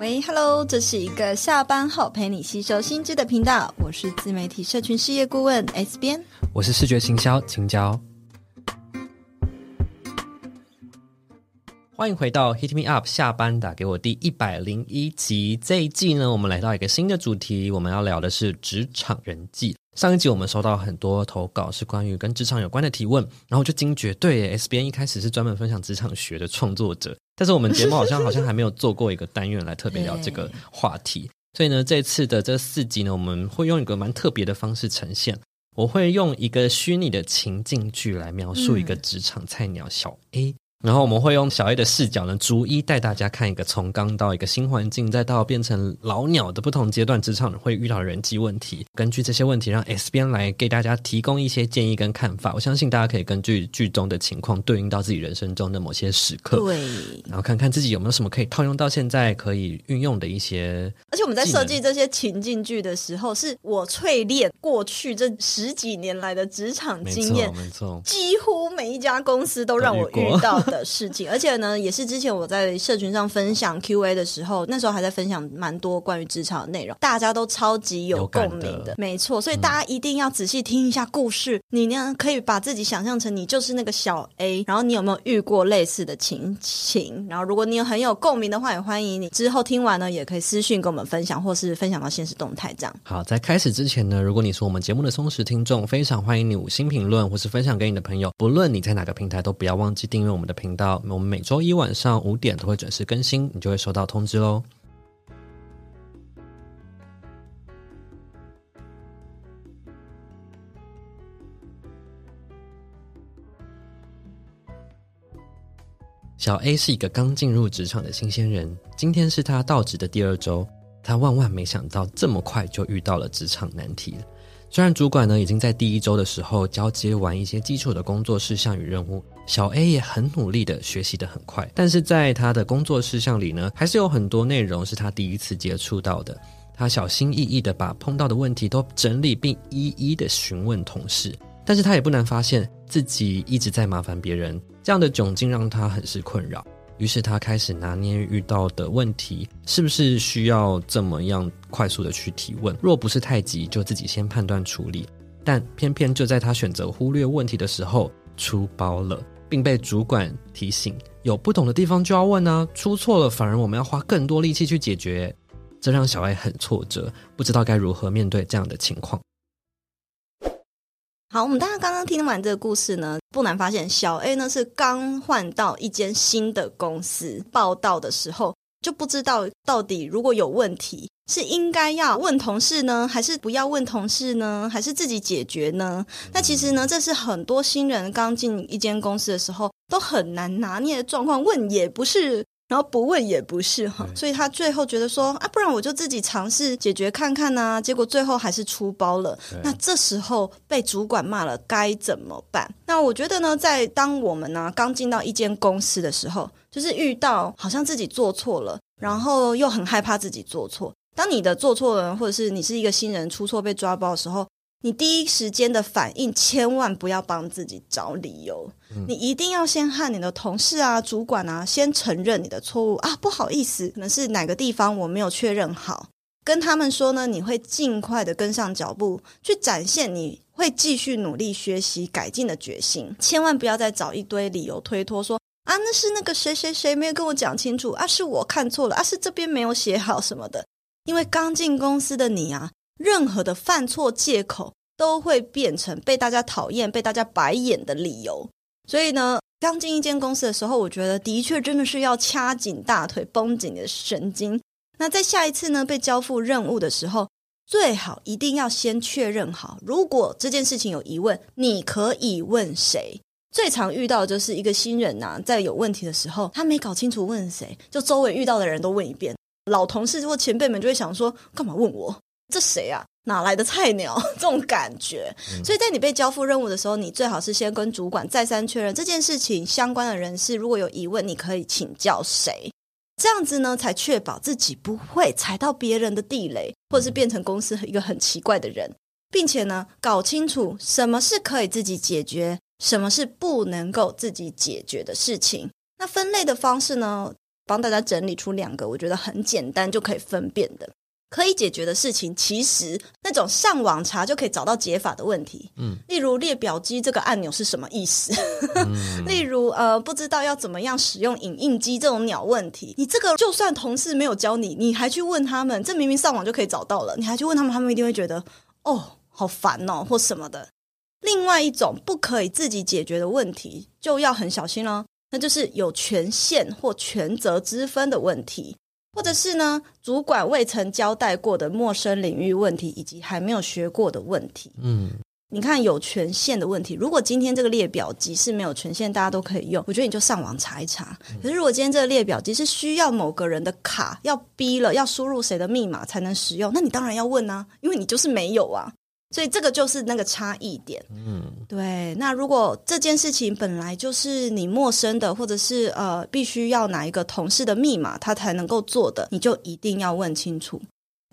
喂，Hello，这是一个下班后陪你吸收新知的频道，我是自媒体社群事业顾问 S 编，我是视觉行销青椒，欢迎回到 Hit Me Up 下班打给我第一百零一集。这一季呢，我们来到一个新的主题，我们要聊的是职场人际。上一集我们收到很多投稿，是关于跟职场有关的提问，然后就惊觉，对，S 编一开始是专门分享职场学的创作者。但是我们节目好像好像还没有做过一个单元来特别聊这个话题，所以呢，这次的这四集呢，我们会用一个蛮特别的方式呈现。我会用一个虚拟的情境剧来描述一个职场菜鸟小 A。然后我们会用小 A 的视角呢，逐一带大家看一个从刚到一个新环境，再到变成老鸟的不同阶段，职场会遇到的人际问题。根据这些问题，让 S 边来给大家提供一些建议跟看法。我相信大家可以根据剧中的情况，对应到自己人生中的某些时刻，对，然后看看自己有没有什么可以套用到现在可以运用的一些。而且我们在设计这些情境剧的时候，是我淬炼过去这十几年来的职场经验，没错，几乎每一家公司都让我遇到的事情，而且呢，也是之前我在社群上分享 Q&A 的时候，那时候还在分享蛮多关于职场的内容，大家都超级有共鸣的，的没错。所以大家一定要仔细听一下故事，嗯、你呢可以把自己想象成你就是那个小 A，然后你有没有遇过类似的情形？然后如果你有很有共鸣的话，也欢迎你之后听完呢，也可以私讯跟我们分享，或是分享到现实动态这样。好，在开始之前呢，如果你是我们节目的忠实听众，非常欢迎你五星评论，或是分享给你的朋友，不论你在哪个平台，都不要忘记订阅我们的频道。我们每周一晚上五点都会准时更新，你就会收到通知喽。小 A 是一个刚进入职场的新鲜人，今天是他到职的第二周，他万万没想到这么快就遇到了职场难题。虽然主管呢已经在第一周的时候交接完一些基础的工作事项与任务，小 A 也很努力的学习得很快，但是在他的工作事项里呢，还是有很多内容是他第一次接触到的。他小心翼翼的把碰到的问题都整理并一一的询问同事，但是他也不难发现自己一直在麻烦别人，这样的窘境让他很是困扰。于是他开始拿捏遇到的问题是不是需要这么样快速的去提问，若不是太急，就自己先判断处理。但偏偏就在他选择忽略问题的时候出包了，并被主管提醒有不懂的地方就要问啊，出错了反而我们要花更多力气去解决，这让小艾很挫折，不知道该如何面对这样的情况。好，我们大家刚刚听完这个故事呢，不难发现，小 A 呢是刚换到一间新的公司报道的时候，就不知道到底如果有问题，是应该要问同事呢，还是不要问同事呢，还是自己解决呢？那其实呢，这是很多新人刚进一间公司的时候都很难拿捏的状况，问也不是。然后不问也不是哈，所以他最后觉得说啊，不然我就自己尝试解决看看呐、啊。结果最后还是出包了。那这时候被主管骂了，该怎么办？那我觉得呢，在当我们呢、啊、刚进到一间公司的时候，就是遇到好像自己做错了，然后又很害怕自己做错。当你的做错了，或者是你是一个新人出错被抓包的时候。你第一时间的反应，千万不要帮自己找理由。嗯、你一定要先和你的同事啊、主管啊，先承认你的错误啊，不好意思，可能是哪个地方我没有确认好，跟他们说呢，你会尽快的跟上脚步，去展现你会继续努力学习改进的决心。千万不要再找一堆理由推脱，说啊，那是那个谁谁谁没有跟我讲清楚啊，是我看错了啊，是这边没有写好什么的。因为刚进公司的你啊。任何的犯错借口都会变成被大家讨厌、被大家白眼的理由。所以呢，刚进一间公司的时候，我觉得的确真的是要掐紧大腿、绷紧你的神经。那在下一次呢，被交付任务的时候，最好一定要先确认好，如果这件事情有疑问，你可以问谁？最常遇到的就是一个新人呐、在有问题的时候，他没搞清楚问谁，就周围遇到的人都问一遍。老同事或前辈们就会想说，干嘛问我？这谁啊？哪来的菜鸟？这种感觉。所以在你被交付任务的时候，你最好是先跟主管再三确认这件事情相关的人士，如果有疑问，你可以请教谁？这样子呢，才确保自己不会踩到别人的地雷，或者是变成公司一个很奇怪的人，并且呢，搞清楚什么是可以自己解决，什么是不能够自己解决的事情。那分类的方式呢？帮大家整理出两个，我觉得很简单就可以分辨的。可以解决的事情，其实那种上网查就可以找到解法的问题，嗯，例如列表机这个按钮是什么意思？嗯、例如呃，不知道要怎么样使用影印机这种鸟问题，你这个就算同事没有教你，你还去问他们，这明明上网就可以找到了，你还去问他们，他们一定会觉得哦，好烦哦，或什么的。另外一种不可以自己解决的问题，就要很小心了，那就是有权限或权责之分的问题。或者是呢，主管未曾交代过的陌生领域问题，以及还没有学过的问题。嗯，你看有权限的问题，如果今天这个列表机是没有权限，大家都可以用，我觉得你就上网查一查。可是如果今天这个列表机是需要某个人的卡，要逼了，要输入谁的密码才能使用，那你当然要问啊，因为你就是没有啊。所以这个就是那个差异点，嗯，对。那如果这件事情本来就是你陌生的，或者是呃，必须要哪一个同事的密码他才能够做的，你就一定要问清楚。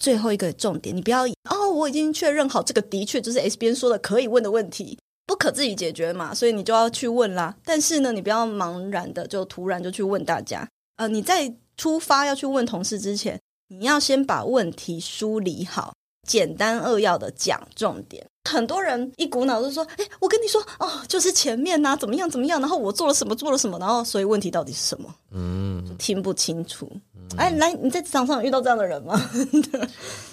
最后一个重点，你不要哦，我已经确认好这个的确就是 S 边说的可以问的问题，不可自己解决嘛，所以你就要去问啦。但是呢，你不要茫然的就突然就去问大家。呃，你在出发要去问同事之前，你要先把问题梳理好。简单扼要的讲重点，很多人一股脑就说：“哎，我跟你说哦，就是前面呐，怎么样怎么样，然后我做了什么做了什么，然后所以问题到底是什么？嗯，听不清楚。哎，来，你在职场上有遇到这样的人吗？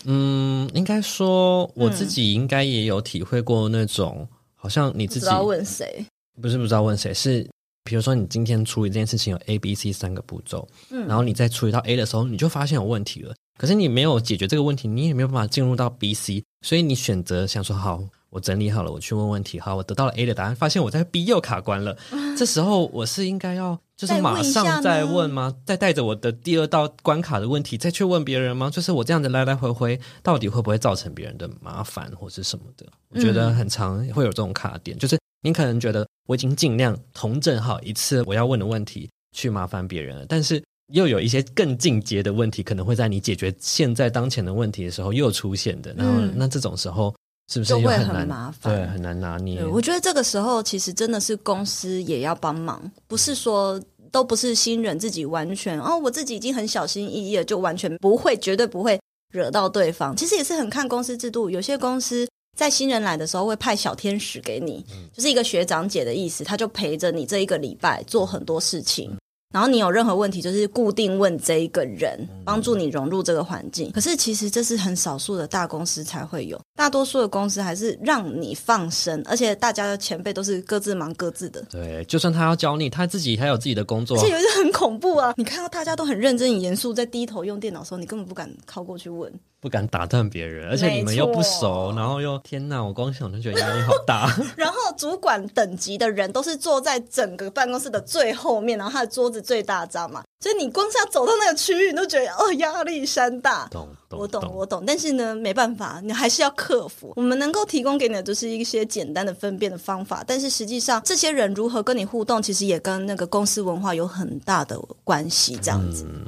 嗯，应该说我自己应该也有体会过那种，好像你自己要问谁？不是不知道问谁，是比如说你今天处理这件事情有 A、B、C 三个步骤，嗯，然后你在处理到 A 的时候，你就发现有问题了。可是你没有解决这个问题，你也没有办法进入到 B、C，所以你选择想说好，我整理好了，我去问问题。好，我得到了 A 的答案，发现我在 B 又卡关了。这时候我是应该要就是马上再问吗？再带着我的第二道关卡的问题再去问别人吗？就是我这样子来来回回，到底会不会造成别人的麻烦或是什么的？我觉得很常会有这种卡点，就是你可能觉得我已经尽量同整好一次我要问的问题，去麻烦别人了，但是。又有一些更进阶的问题，可能会在你解决现在当前的问题的时候又出现的。然后，那这种时候是不是又很难？很麻烦？对，很难拿捏。我觉得这个时候其实真的是公司也要帮忙，不是说都不是新人自己完全哦，我自己已经很小心翼翼了，就完全不会，绝对不会惹到对方。其实也是很看公司制度，有些公司在新人来的时候会派小天使给你，就是一个学长姐的意思，他就陪着你这一个礼拜做很多事情。然后你有任何问题，就是固定问这一个人，帮助你融入这个环境。可是其实这是很少数的大公司才会有，大多数的公司还是让你放生，而且大家的前辈都是各自忙各自的。对，就算他要教你，他自己还有自己的工作。而且有一个很恐怖啊，你看到大家都很认真、很严肃，在低头用电脑的时候，你根本不敢靠过去问。不敢打断别人，而且你们又不熟，然后又天哪，我光想就觉得压力好大。然后主管等级的人都是坐在整个办公室的最后面，然后他的桌子最大张嘛，所以你光是要走到那个区域，你都觉得哦，压力山大。懂，懂我懂，我懂。但是呢，没办法，你还是要克服。我们能够提供给你的就是一些简单的分辨的方法，但是实际上这些人如何跟你互动，其实也跟那个公司文化有很大的关系。这样子。嗯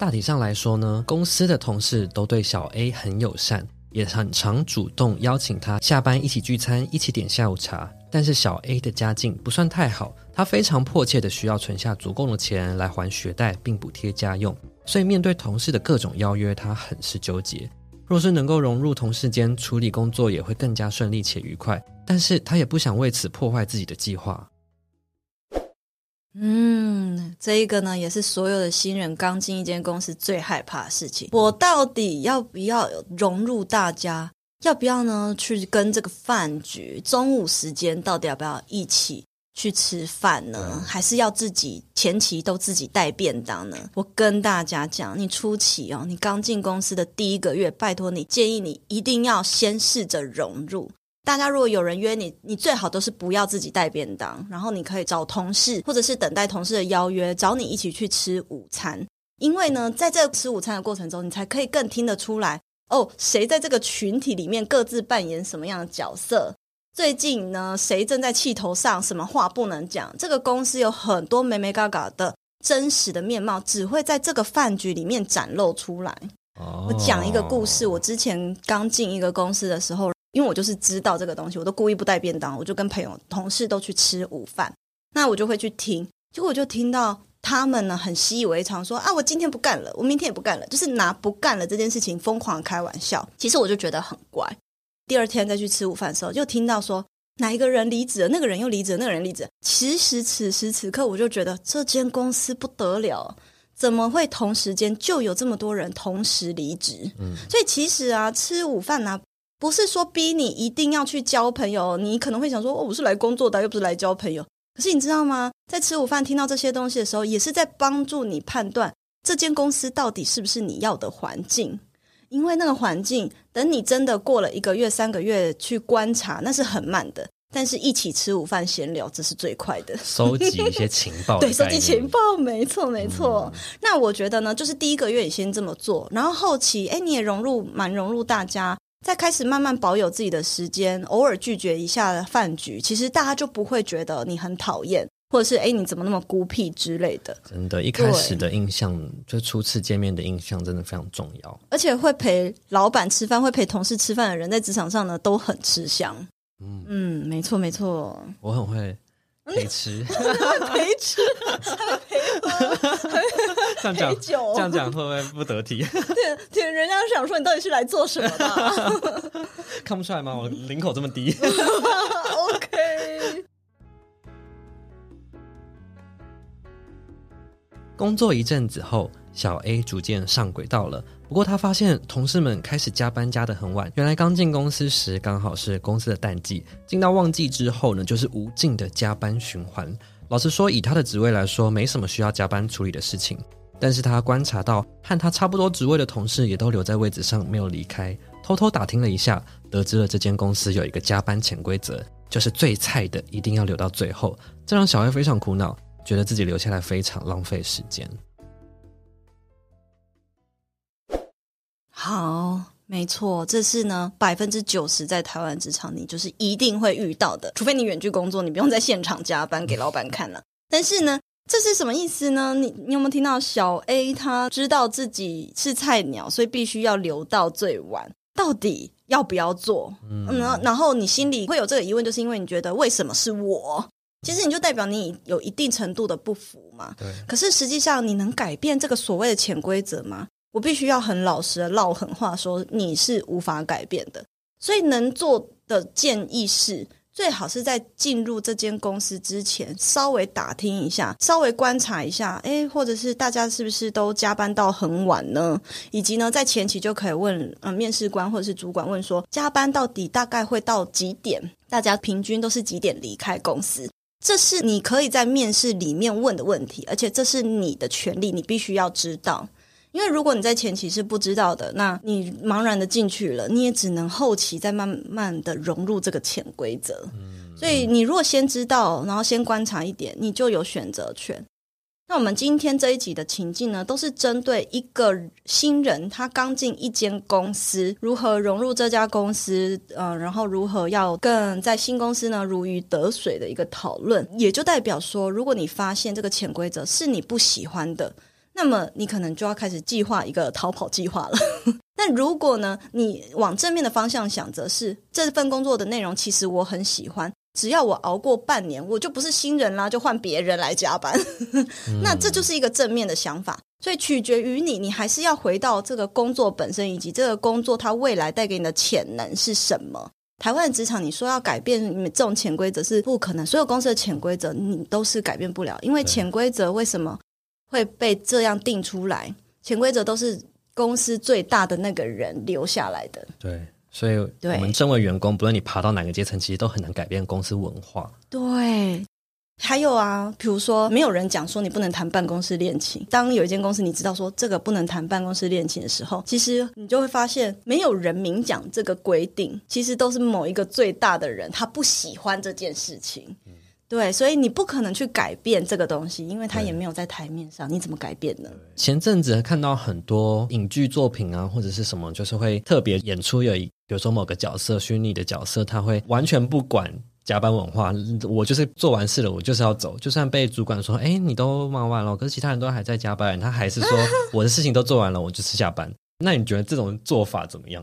大体上来说呢，公司的同事都对小 A 很友善，也很常主动邀请他下班一起聚餐，一起点下午茶。但是小 A 的家境不算太好，他非常迫切的需要存下足够的钱来还学贷并补贴家用，所以面对同事的各种邀约，他很是纠结。若是能够融入同事间，处理工作也会更加顺利且愉快。但是他也不想为此破坏自己的计划。嗯，这一个呢，也是所有的新人刚进一间公司最害怕的事情。我到底要不要融入大家？要不要呢？去跟这个饭局，中午时间到底要不要一起去吃饭呢？嗯、还是要自己前期都自己带便当呢？我跟大家讲，你初期哦，你刚进公司的第一个月，拜托你，建议你一定要先试着融入。大家如果有人约你，你最好都是不要自己带便当，然后你可以找同事，或者是等待同事的邀约，找你一起去吃午餐。因为呢，在这个吃午餐的过程中，你才可以更听得出来哦，谁在这个群体里面各自扮演什么样的角色。最近呢，谁正在气头上，什么话不能讲？这个公司有很多美美嘎嘎的真实的面貌，只会在这个饭局里面展露出来。Oh. 我讲一个故事，我之前刚进一个公司的时候。因为我就是知道这个东西，我都故意不带便当，我就跟朋友、同事都去吃午饭。那我就会去听，结果我就听到他们呢很习以为常说啊，我今天不干了，我明天也不干了，就是拿不干了这件事情疯狂开玩笑。其实我就觉得很怪。第二天再去吃午饭的时候，就听到说哪一个人离职了，那个人又离职了，那个人离职。其实此时此刻，我就觉得这间公司不得了。怎么会同时间就有这么多人同时离职？嗯，所以其实啊，吃午饭呢、啊，不是说逼你一定要去交朋友。你可能会想说，哦，我是来工作的，又不是来交朋友。可是你知道吗？在吃午饭听到这些东西的时候，也是在帮助你判断这间公司到底是不是你要的环境。因为那个环境，等你真的过了一个月、三个月去观察，那是很慢的。但是一起吃午饭闲聊，这是最快的。收集一些情报，对，收集情报，没错，没错。嗯、那我觉得呢，就是第一个月你先这么做，然后后期，哎，你也融入，蛮融入大家，再开始慢慢保有自己的时间，偶尔拒绝一下饭局，其实大家就不会觉得你很讨厌，或者是哎，你怎么那么孤僻之类的。真的，一开始的印象，就初次见面的印象，真的非常重要。而且会陪老板吃饭，会陪同事吃饭的人，在职场上呢，都很吃香。嗯嗯，没错没错，我很会陪吃，陪吃，还陪喝，这样讲这样讲会不会不得体？对，对，人家想说你到底是来做什么的？看不出来吗？我领口这么低。OK。工作一阵子后，小 A 逐渐上轨道了。不过他发现同事们开始加班加得很晚。原来刚进公司时刚好是公司的淡季，进到旺季之后呢，就是无尽的加班循环。老实说，以他的职位来说，没什么需要加班处理的事情。但是他观察到和他差不多职位的同事也都留在位置上没有离开，偷偷打听了一下，得知了这间公司有一个加班潜规则，就是最菜的一定要留到最后。这让小 A 非常苦恼。觉得自己留下来非常浪费时间。好，没错，这是呢百分之九十在台湾职场你就是一定会遇到的，除非你远距工作，你不用在现场加班给老板看了。但是呢，这是什么意思呢？你你有没有听到小 A 他知道自己是菜鸟，所以必须要留到最晚，到底要不要做？嗯，然后你心里会有这个疑问，就是因为你觉得为什么是我？其实你就代表你有一定程度的不服嘛。对。可是实际上你能改变这个所谓的潜规则吗？我必须要很老实的唠狠话说，你是无法改变的。所以能做的建议是，最好是在进入这间公司之前，稍微打听一下，稍微观察一下，诶，或者是大家是不是都加班到很晚呢？以及呢，在前期就可以问，呃，面试官或者是主管问说，加班到底大概会到几点？大家平均都是几点离开公司？这是你可以在面试里面问的问题，而且这是你的权利，你必须要知道。因为如果你在前期是不知道的，那你茫然的进去了，你也只能后期再慢慢的融入这个潜规则。所以你如果先知道，然后先观察一点，你就有选择权。那我们今天这一集的情境呢，都是针对一个新人，他刚进一间公司，如何融入这家公司，呃，然后如何要更在新公司呢如鱼得水的一个讨论。也就代表说，如果你发现这个潜规则是你不喜欢的，那么你可能就要开始计划一个逃跑计划了。那如果呢，你往正面的方向想，则是这份工作的内容其实我很喜欢。只要我熬过半年，我就不是新人啦，就换别人来加班。那这就是一个正面的想法，所以取决于你，你还是要回到这个工作本身，以及这个工作它未来带给你的潜能是什么。台湾的职场，你说要改变你这种潜规则是不可能，所有公司的潜规则你都是改变不了，因为潜规则为什么会被这样定出来？潜规则都是公司最大的那个人留下来的。对。所以，我们身为员工，不论你爬到哪个阶层，其实都很难改变公司文化。对，还有啊，比如说，没有人讲说你不能谈办公室恋情。当有一间公司你知道说这个不能谈办公室恋情的时候，其实你就会发现，没有人明讲这个规定，其实都是某一个最大的人他不喜欢这件事情。对，所以你不可能去改变这个东西，因为它也没有在台面上，你怎么改变呢？前阵子看到很多影剧作品啊，或者是什么，就是会特别演出有一，比如说某个角色，虚拟的角色，他会完全不管加班文化，我就是做完事了，我就是要走，就算被主管说，哎，你都忙完了，可是其他人都还在加班，他还是说 我的事情都做完了，我就是下班。那你觉得这种做法怎么样？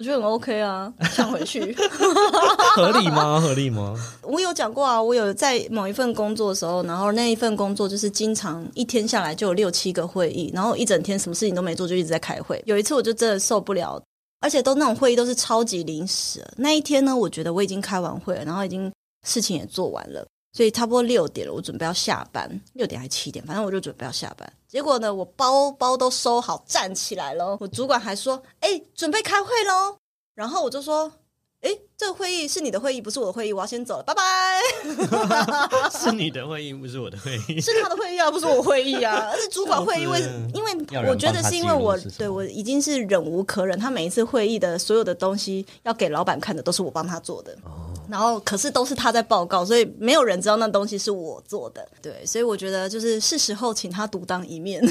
我觉得很 OK 啊，想回去，合理吗？合理吗？我有讲过啊，我有在某一份工作的时候，然后那一份工作就是经常一天下来就有六七个会议，然后一整天什么事情都没做，就一直在开会。有一次我就真的受不了，而且都那种会议都是超级临时。那一天呢，我觉得我已经开完会了，然后已经事情也做完了，所以差不多六点了，我准备要下班，六点还是七点，反正我就准备要下班。结果呢，我包包都收好，站起来了。我主管还说：“哎，准备开会喽。”然后我就说：“哎，这个会议是你的会议，不是我的会议，我要先走了，拜拜。”是你的会议，不是我的会议，是他的会议啊，不是我会议啊。而且主管会议，因为因为我觉得是因为我对我已经是忍无可忍，他每一次会议的所有的东西要给老板看的，都是我帮他做的。哦然后，可是都是他在报告，所以没有人知道那东西是我做的。对，所以我觉得就是是时候请他独当一面。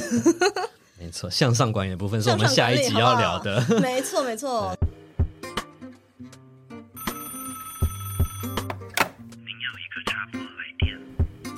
没错，向上管理的部分是我们下一集要聊的。好 好没错，没错。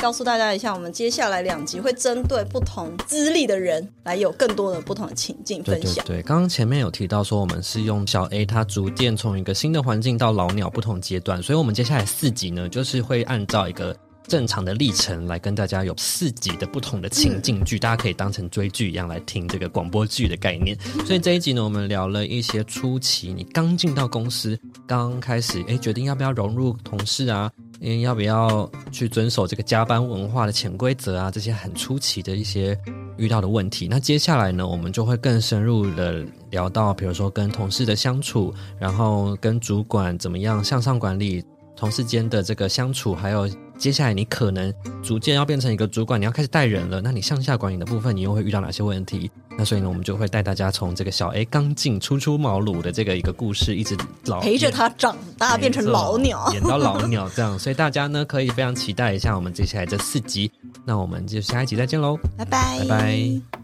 告诉大家一下，我们接下来两集会针对不同资历的人来有更多的不同的情境分享。对，刚刚前面有提到说，我们是用小 A 他逐渐从一个新的环境到老鸟不同阶段，所以我们接下来四集呢，就是会按照一个正常的历程来跟大家有四集的不同的情境剧，大家可以当成追剧一样来听这个广播剧的概念。所以这一集呢，我们聊了一些初期你刚进到公司，刚开始哎决定要不要融入同事啊。因为要不要去遵守这个加班文化的潜规则啊？这些很出奇的一些遇到的问题。那接下来呢，我们就会更深入的聊到，比如说跟同事的相处，然后跟主管怎么样向上管理。同事间的这个相处，还有接下来你可能逐渐要变成一个主管，你要开始带人了。那你向下管理的部分，你又会遇到哪些问题？那所以呢，我们就会带大家从这个小 A 刚进初出茅庐的这个一个故事，一直老陪着他长大，变成老鸟，演到老鸟这样。所以大家呢，可以非常期待一下我们接下来这四集。那我们就下一集再见喽，拜拜，拜拜。